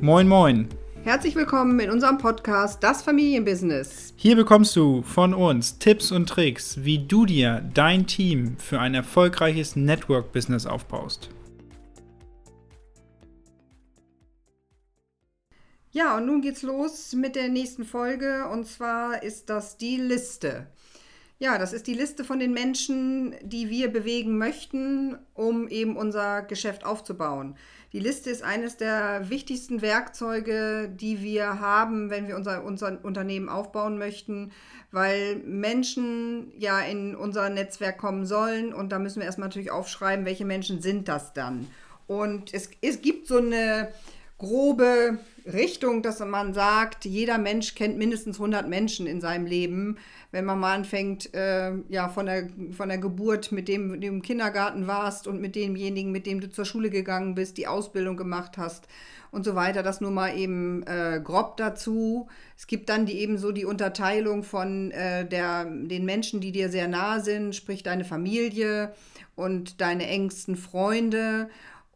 Moin, moin. Herzlich willkommen in unserem Podcast Das Familienbusiness. Hier bekommst du von uns Tipps und Tricks, wie du dir dein Team für ein erfolgreiches Network-Business aufbaust. Ja, und nun geht's los mit der nächsten Folge und zwar ist das die Liste. Ja, das ist die Liste von den Menschen, die wir bewegen möchten, um eben unser Geschäft aufzubauen. Die Liste ist eines der wichtigsten Werkzeuge, die wir haben, wenn wir unser, unser Unternehmen aufbauen möchten, weil Menschen ja in unser Netzwerk kommen sollen und da müssen wir erstmal natürlich aufschreiben, welche Menschen sind das dann. Und es, es gibt so eine grobe Richtung, dass man sagt, jeder Mensch kennt mindestens 100 Menschen in seinem Leben. Wenn man mal anfängt, äh, ja, von der, von der Geburt, mit dem du im Kindergarten warst und mit demjenigen, mit dem du zur Schule gegangen bist, die Ausbildung gemacht hast und so weiter, das nur mal eben äh, grob dazu. Es gibt dann die eben so die Unterteilung von äh, der, den Menschen, die dir sehr nahe sind, sprich deine Familie und deine engsten Freunde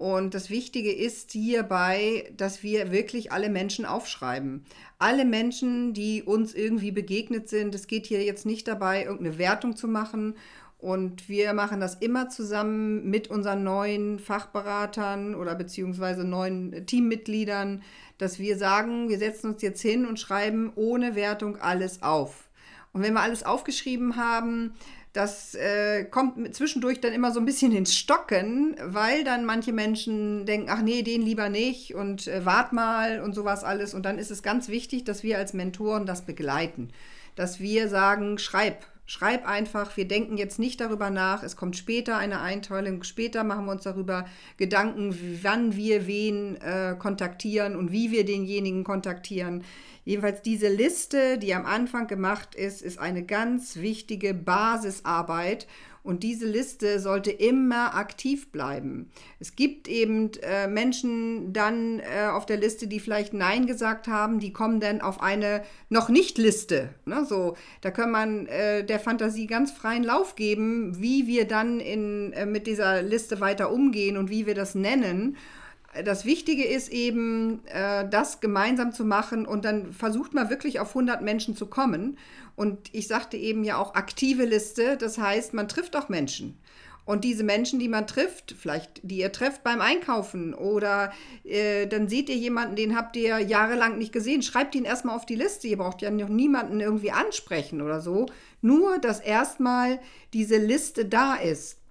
und das Wichtige ist hierbei, dass wir wirklich alle Menschen aufschreiben. Alle Menschen, die uns irgendwie begegnet sind. Es geht hier jetzt nicht dabei, irgendeine Wertung zu machen. Und wir machen das immer zusammen mit unseren neuen Fachberatern oder beziehungsweise neuen Teammitgliedern, dass wir sagen, wir setzen uns jetzt hin und schreiben ohne Wertung alles auf. Und wenn wir alles aufgeschrieben haben, das äh, kommt zwischendurch dann immer so ein bisschen ins Stocken, weil dann manche Menschen denken, ach nee, den lieber nicht und äh, wart mal und sowas alles. Und dann ist es ganz wichtig, dass wir als Mentoren das begleiten. Dass wir sagen, schreib, schreib einfach, wir denken jetzt nicht darüber nach, es kommt später eine Einteilung, später machen wir uns darüber Gedanken, wann wir wen äh, kontaktieren und wie wir denjenigen kontaktieren. Jedenfalls diese Liste, die am Anfang gemacht ist, ist eine ganz wichtige Basisarbeit und diese Liste sollte immer aktiv bleiben. Es gibt eben äh, Menschen dann äh, auf der Liste, die vielleicht Nein gesagt haben, die kommen dann auf eine noch nicht Liste. Ne? So, da kann man äh, der Fantasie ganz freien Lauf geben, wie wir dann in, äh, mit dieser Liste weiter umgehen und wie wir das nennen das Wichtige ist eben, äh, das gemeinsam zu machen und dann versucht man wirklich auf 100 Menschen zu kommen. Und ich sagte eben ja auch aktive Liste, das heißt, man trifft auch Menschen. Und diese Menschen, die man trifft, vielleicht die ihr trefft beim Einkaufen oder äh, dann seht ihr jemanden, den habt ihr jahrelang nicht gesehen, schreibt ihn erstmal auf die Liste. Ihr braucht ja noch niemanden irgendwie ansprechen oder so. Nur, dass erstmal diese Liste da ist.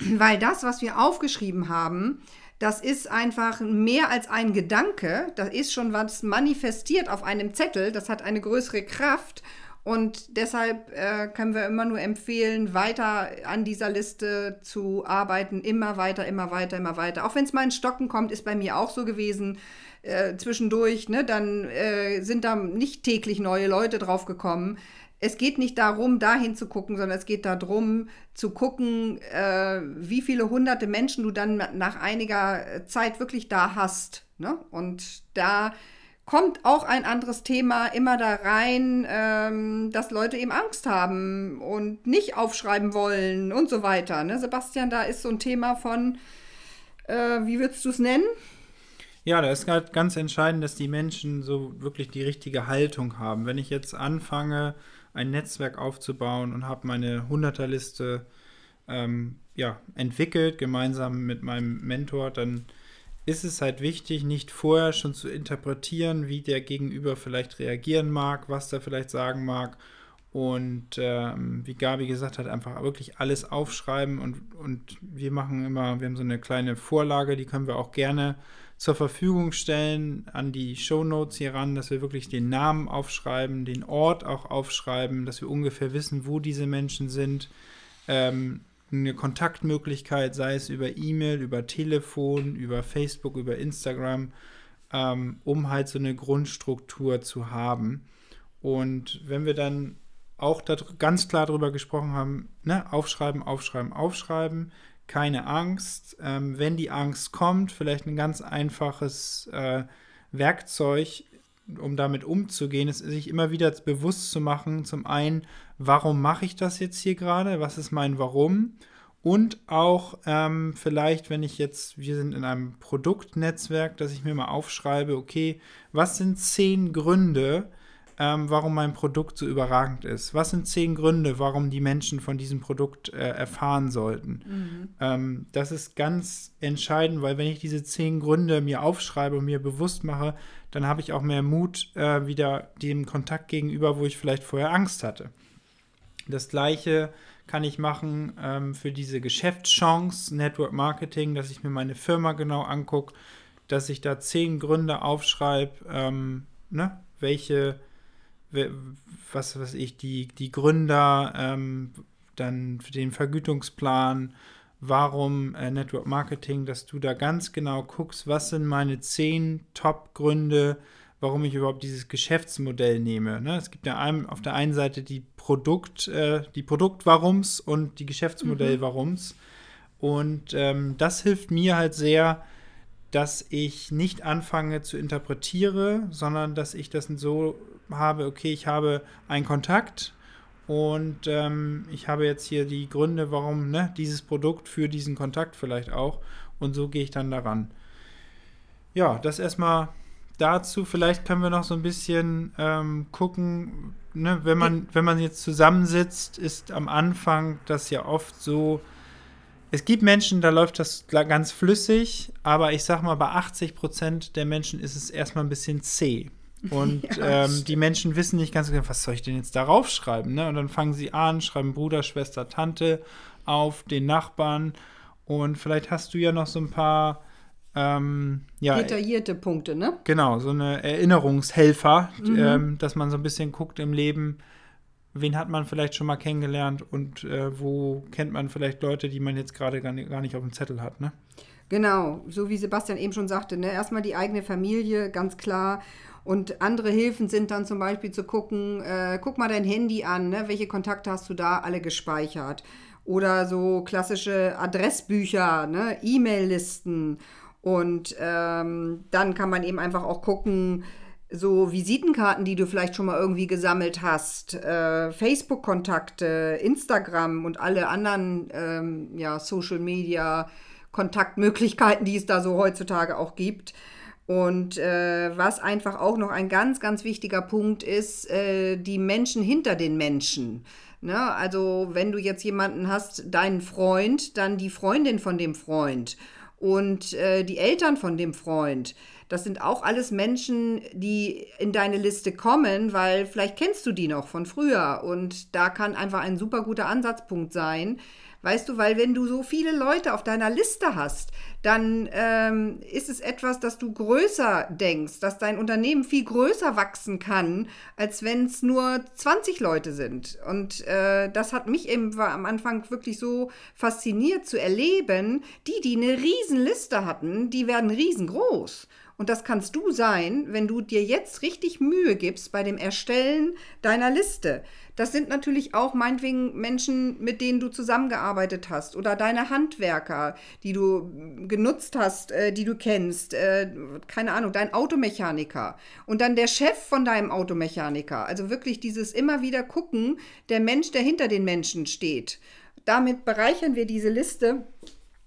Weil das, was wir aufgeschrieben haben, das ist einfach mehr als ein Gedanke. Das ist schon was manifestiert auf einem Zettel. Das hat eine größere Kraft. Und deshalb äh, können wir immer nur empfehlen, weiter an dieser Liste zu arbeiten. Immer weiter, immer weiter, immer weiter. Auch wenn es mal in Stocken kommt, ist bei mir auch so gewesen. Äh, zwischendurch, ne, dann äh, sind da nicht täglich neue Leute draufgekommen es geht nicht darum, dahin zu gucken, sondern es geht darum, zu gucken, äh, wie viele hunderte Menschen du dann nach einiger Zeit wirklich da hast. Ne? Und da kommt auch ein anderes Thema immer da rein, ähm, dass Leute eben Angst haben und nicht aufschreiben wollen und so weiter. Ne? Sebastian, da ist so ein Thema von, äh, wie würdest du es nennen? Ja, da ist halt ganz entscheidend, dass die Menschen so wirklich die richtige Haltung haben. Wenn ich jetzt anfange, ein Netzwerk aufzubauen und habe meine Hunderterliste ähm, ja, entwickelt, gemeinsam mit meinem Mentor, dann ist es halt wichtig, nicht vorher schon zu interpretieren, wie der Gegenüber vielleicht reagieren mag, was der vielleicht sagen mag. Und ähm, wie Gabi gesagt hat, einfach wirklich alles aufschreiben und, und wir machen immer, wir haben so eine kleine Vorlage, die können wir auch gerne zur Verfügung stellen an die Show Notes hier ran, dass wir wirklich den Namen aufschreiben, den Ort auch aufschreiben, dass wir ungefähr wissen, wo diese Menschen sind. Ähm, eine Kontaktmöglichkeit, sei es über E-Mail, über Telefon, über Facebook, über Instagram, ähm, um halt so eine Grundstruktur zu haben. Und wenn wir dann auch ganz klar darüber gesprochen haben, ne, aufschreiben, aufschreiben, aufschreiben, keine Angst. Ähm, wenn die Angst kommt, vielleicht ein ganz einfaches äh, Werkzeug, um damit umzugehen, ist sich immer wieder bewusst zu machen, zum einen, warum mache ich das jetzt hier gerade, was ist mein Warum Und auch ähm, vielleicht, wenn ich jetzt, wir sind in einem Produktnetzwerk, dass ich mir mal aufschreibe, okay, was sind zehn Gründe, ähm, warum mein Produkt so überragend ist? Was sind zehn Gründe, warum die Menschen von diesem Produkt äh, erfahren sollten? Mhm. Ähm, das ist ganz entscheidend, weil wenn ich diese zehn Gründe mir aufschreibe und mir bewusst mache, dann habe ich auch mehr Mut äh, wieder dem Kontakt gegenüber, wo ich vielleicht vorher Angst hatte. Das gleiche kann ich machen ähm, für diese Geschäftschance, Network Marketing, dass ich mir meine Firma genau angucke, dass ich da zehn Gründe aufschreibe, ähm, ne, welche was weiß ich, die, die Gründer, ähm, dann den Vergütungsplan, warum äh, Network Marketing, dass du da ganz genau guckst, was sind meine zehn Top-Gründe, warum ich überhaupt dieses Geschäftsmodell nehme. Ne? Es gibt ja einem, auf der einen Seite die Produkt, äh, die Produkt-Warums und die Geschäftsmodell-Warums. Mhm. Und ähm, das hilft mir halt sehr, dass ich nicht anfange zu interpretieren, sondern dass ich das so habe, okay, ich habe einen Kontakt und ähm, ich habe jetzt hier die Gründe, warum ne, dieses Produkt für diesen Kontakt vielleicht auch. Und so gehe ich dann daran. Ja, das erstmal dazu. Vielleicht können wir noch so ein bisschen ähm, gucken, ne, wenn, man, wenn man jetzt zusammensitzt, ist am Anfang das ja oft so. Es gibt Menschen, da läuft das ganz flüssig, aber ich sag mal, bei 80 Prozent der Menschen ist es erstmal ein bisschen zäh. Und ja, ähm, die Menschen wissen nicht ganz genau, was soll ich denn jetzt darauf schreiben? Ne? Und dann fangen sie an, schreiben Bruder, Schwester, Tante auf, den Nachbarn. Und vielleicht hast du ja noch so ein paar ähm, ja, detaillierte Punkte, ne? Genau, so eine Erinnerungshelfer, mhm. ähm, dass man so ein bisschen guckt im Leben, wen hat man vielleicht schon mal kennengelernt und äh, wo kennt man vielleicht Leute, die man jetzt gerade gar, gar nicht auf dem Zettel hat, ne? Genau, so wie Sebastian eben schon sagte, ne? erstmal die eigene Familie, ganz klar. Und andere Hilfen sind dann zum Beispiel zu gucken, äh, guck mal dein Handy an, ne? welche Kontakte hast du da alle gespeichert? Oder so klassische Adressbücher, ne? E-Mail-Listen. Und ähm, dann kann man eben einfach auch gucken, so Visitenkarten, die du vielleicht schon mal irgendwie gesammelt hast, äh, Facebook-Kontakte, Instagram und alle anderen ähm, ja, Social-Media-Kontaktmöglichkeiten, die es da so heutzutage auch gibt. Und äh, was einfach auch noch ein ganz, ganz wichtiger Punkt ist, äh, die Menschen hinter den Menschen. Ne? Also wenn du jetzt jemanden hast, deinen Freund, dann die Freundin von dem Freund und äh, die Eltern von dem Freund. Das sind auch alles Menschen, die in deine Liste kommen, weil vielleicht kennst du die noch von früher. Und da kann einfach ein super guter Ansatzpunkt sein, Weißt du, weil wenn du so viele Leute auf deiner Liste hast, dann ähm, ist es etwas, dass du größer denkst, dass dein Unternehmen viel größer wachsen kann, als wenn es nur 20 Leute sind. Und äh, das hat mich eben am Anfang wirklich so fasziniert zu erleben. Die, die eine Riesenliste hatten, die werden riesengroß. Und das kannst du sein, wenn du dir jetzt richtig Mühe gibst bei dem Erstellen deiner Liste. Das sind natürlich auch meinetwegen Menschen, mit denen du zusammengearbeitet hast oder deine Handwerker, die du genutzt hast, äh, die du kennst, äh, keine Ahnung, dein Automechaniker und dann der Chef von deinem Automechaniker. Also wirklich dieses immer wieder gucken, der Mensch, der hinter den Menschen steht. Damit bereichern wir diese Liste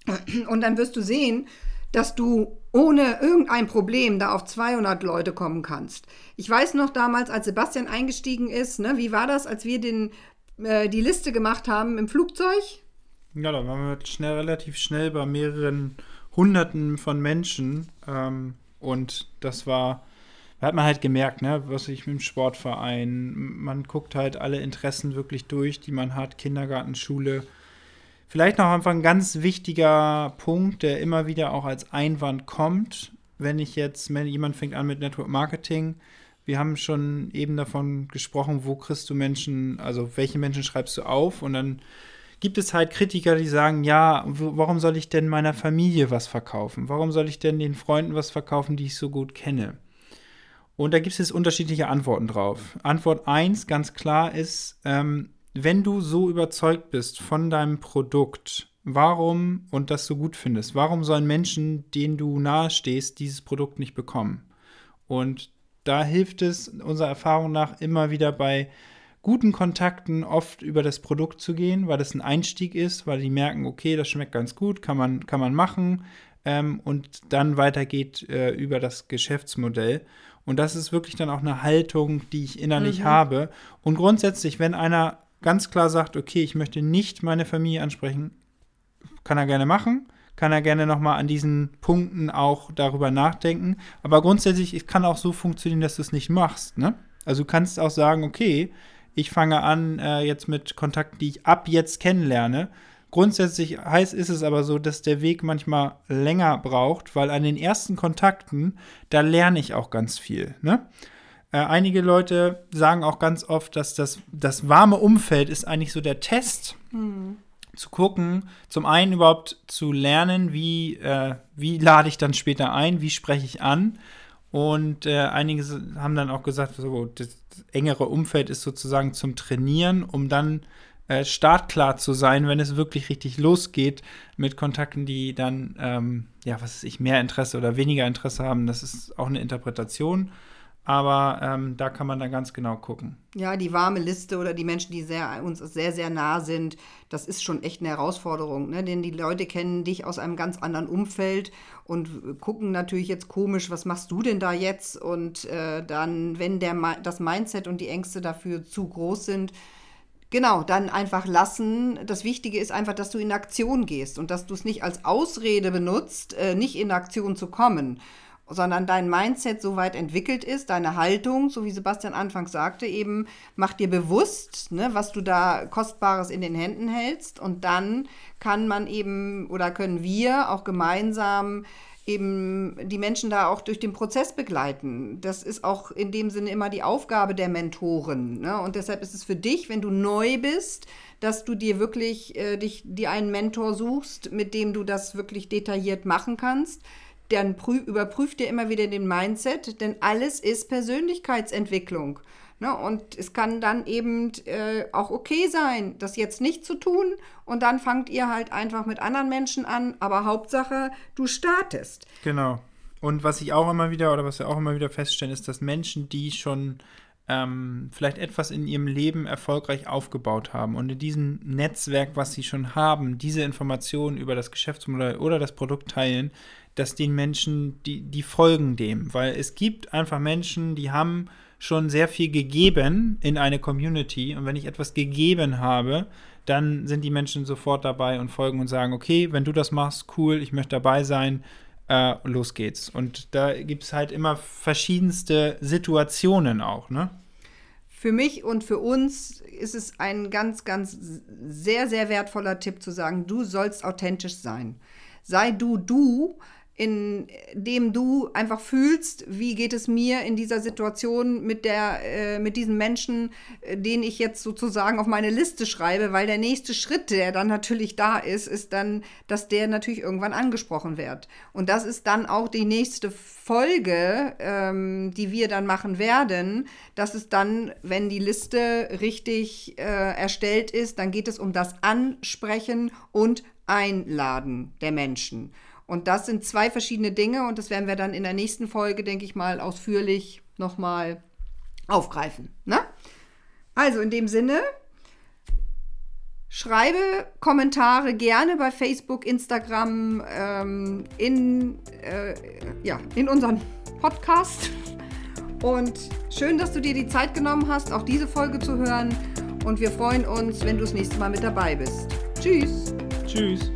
und dann wirst du sehen, dass du ohne irgendein Problem da auf 200 Leute kommen kannst. Ich weiß noch damals, als Sebastian eingestiegen ist, ne, wie war das, als wir den, äh, die Liste gemacht haben im Flugzeug? Ja, da waren wir schnell, relativ schnell bei mehreren Hunderten von Menschen. Ähm, und das war, da hat man halt gemerkt, ne, was ich mit dem Sportverein, man guckt halt alle Interessen wirklich durch, die man hat, Kindergarten, Schule, Vielleicht noch einfach ein ganz wichtiger Punkt, der immer wieder auch als Einwand kommt, wenn ich jetzt, wenn jemand fängt an mit Network Marketing. Wir haben schon eben davon gesprochen, wo kriegst du Menschen, also welche Menschen schreibst du auf und dann gibt es halt Kritiker, die sagen, ja, warum soll ich denn meiner Familie was verkaufen? Warum soll ich denn den Freunden was verkaufen, die ich so gut kenne? Und da gibt es jetzt unterschiedliche Antworten drauf. Antwort 1 ganz klar ist, ähm, wenn du so überzeugt bist von deinem Produkt, warum und das so gut findest, warum sollen Menschen, denen du nahestehst, dieses Produkt nicht bekommen? Und da hilft es unserer Erfahrung nach immer wieder bei guten Kontakten oft über das Produkt zu gehen, weil das ein Einstieg ist, weil die merken, okay, das schmeckt ganz gut, kann man, kann man machen ähm, und dann weitergeht äh, über das Geschäftsmodell. Und das ist wirklich dann auch eine Haltung, die ich innerlich mhm. habe. Und grundsätzlich, wenn einer ganz klar sagt, okay, ich möchte nicht meine Familie ansprechen, kann er gerne machen. Kann er gerne nochmal an diesen Punkten auch darüber nachdenken. Aber grundsätzlich, es kann auch so funktionieren, dass du es nicht machst. Ne? Also du kannst auch sagen, okay, ich fange an äh, jetzt mit Kontakten, die ich ab jetzt kennenlerne. Grundsätzlich heißt ist es aber so, dass der Weg manchmal länger braucht, weil an den ersten Kontakten, da lerne ich auch ganz viel. Ne? Äh, einige Leute sagen auch ganz oft, dass das, das warme Umfeld ist eigentlich so der Test. Mhm. Zu gucken, zum einen überhaupt zu lernen, wie, äh, wie lade ich dann später ein, wie spreche ich an und äh, einige haben dann auch gesagt, so, das engere Umfeld ist sozusagen zum Trainieren, um dann äh, startklar zu sein, wenn es wirklich richtig losgeht mit Kontakten, die dann, ähm, ja, was weiß ich, mehr Interesse oder weniger Interesse haben. Das ist auch eine Interpretation. Aber ähm, da kann man dann ganz genau gucken. Ja, die warme Liste oder die Menschen, die sehr, uns sehr, sehr nah sind, das ist schon echt eine Herausforderung. Ne? Denn die Leute kennen dich aus einem ganz anderen Umfeld und gucken natürlich jetzt komisch, was machst du denn da jetzt? Und äh, dann, wenn der, das Mindset und die Ängste dafür zu groß sind, Genau, dann einfach lassen. Das Wichtige ist einfach, dass du in Aktion gehst und dass du es nicht als Ausrede benutzt, äh, nicht in Aktion zu kommen sondern dein Mindset so weit entwickelt ist, deine Haltung, so wie Sebastian anfangs sagte, eben mach dir bewusst, ne, was du da Kostbares in den Händen hältst und dann kann man eben oder können wir auch gemeinsam eben die Menschen da auch durch den Prozess begleiten. Das ist auch in dem Sinne immer die Aufgabe der Mentoren. Ne? Und deshalb ist es für dich, wenn du neu bist, dass du dir wirklich äh, dich, dir einen Mentor suchst, mit dem du das wirklich detailliert machen kannst dann überprüft ihr immer wieder den Mindset, denn alles ist Persönlichkeitsentwicklung. Ne? Und es kann dann eben äh, auch okay sein, das jetzt nicht zu tun. Und dann fangt ihr halt einfach mit anderen Menschen an. Aber Hauptsache, du startest. Genau. Und was ich auch immer wieder oder was wir auch immer wieder feststellen, ist, dass Menschen, die schon ähm, vielleicht etwas in ihrem Leben erfolgreich aufgebaut haben und in diesem Netzwerk, was sie schon haben, diese Informationen über das Geschäftsmodell oder das Produkt teilen, dass den Menschen, die, die folgen dem. Weil es gibt einfach Menschen, die haben schon sehr viel gegeben in eine Community. Und wenn ich etwas gegeben habe, dann sind die Menschen sofort dabei und folgen und sagen, okay, wenn du das machst, cool, ich möchte dabei sein, äh, los geht's. Und da gibt es halt immer verschiedenste Situationen auch, ne? Für mich und für uns ist es ein ganz, ganz sehr, sehr wertvoller Tipp zu sagen, du sollst authentisch sein. Sei du du, in dem du einfach fühlst, wie geht es mir in dieser Situation mit der, äh, mit diesem Menschen, äh, den ich jetzt sozusagen auf meine Liste schreibe, weil der nächste Schritt, der dann natürlich da ist, ist dann, dass der natürlich irgendwann angesprochen wird. Und das ist dann auch die nächste Folge, ähm, die wir dann machen werden. Das ist dann, wenn die Liste richtig äh, erstellt ist, dann geht es um das Ansprechen und Einladen der Menschen. Und das sind zwei verschiedene Dinge und das werden wir dann in der nächsten Folge, denke ich mal, ausführlich nochmal aufgreifen. Ne? Also in dem Sinne, schreibe Kommentare gerne bei Facebook, Instagram, ähm, in, äh, ja, in unseren Podcast. Und schön, dass du dir die Zeit genommen hast, auch diese Folge zu hören. Und wir freuen uns, wenn du das nächste Mal mit dabei bist. Tschüss. Tschüss.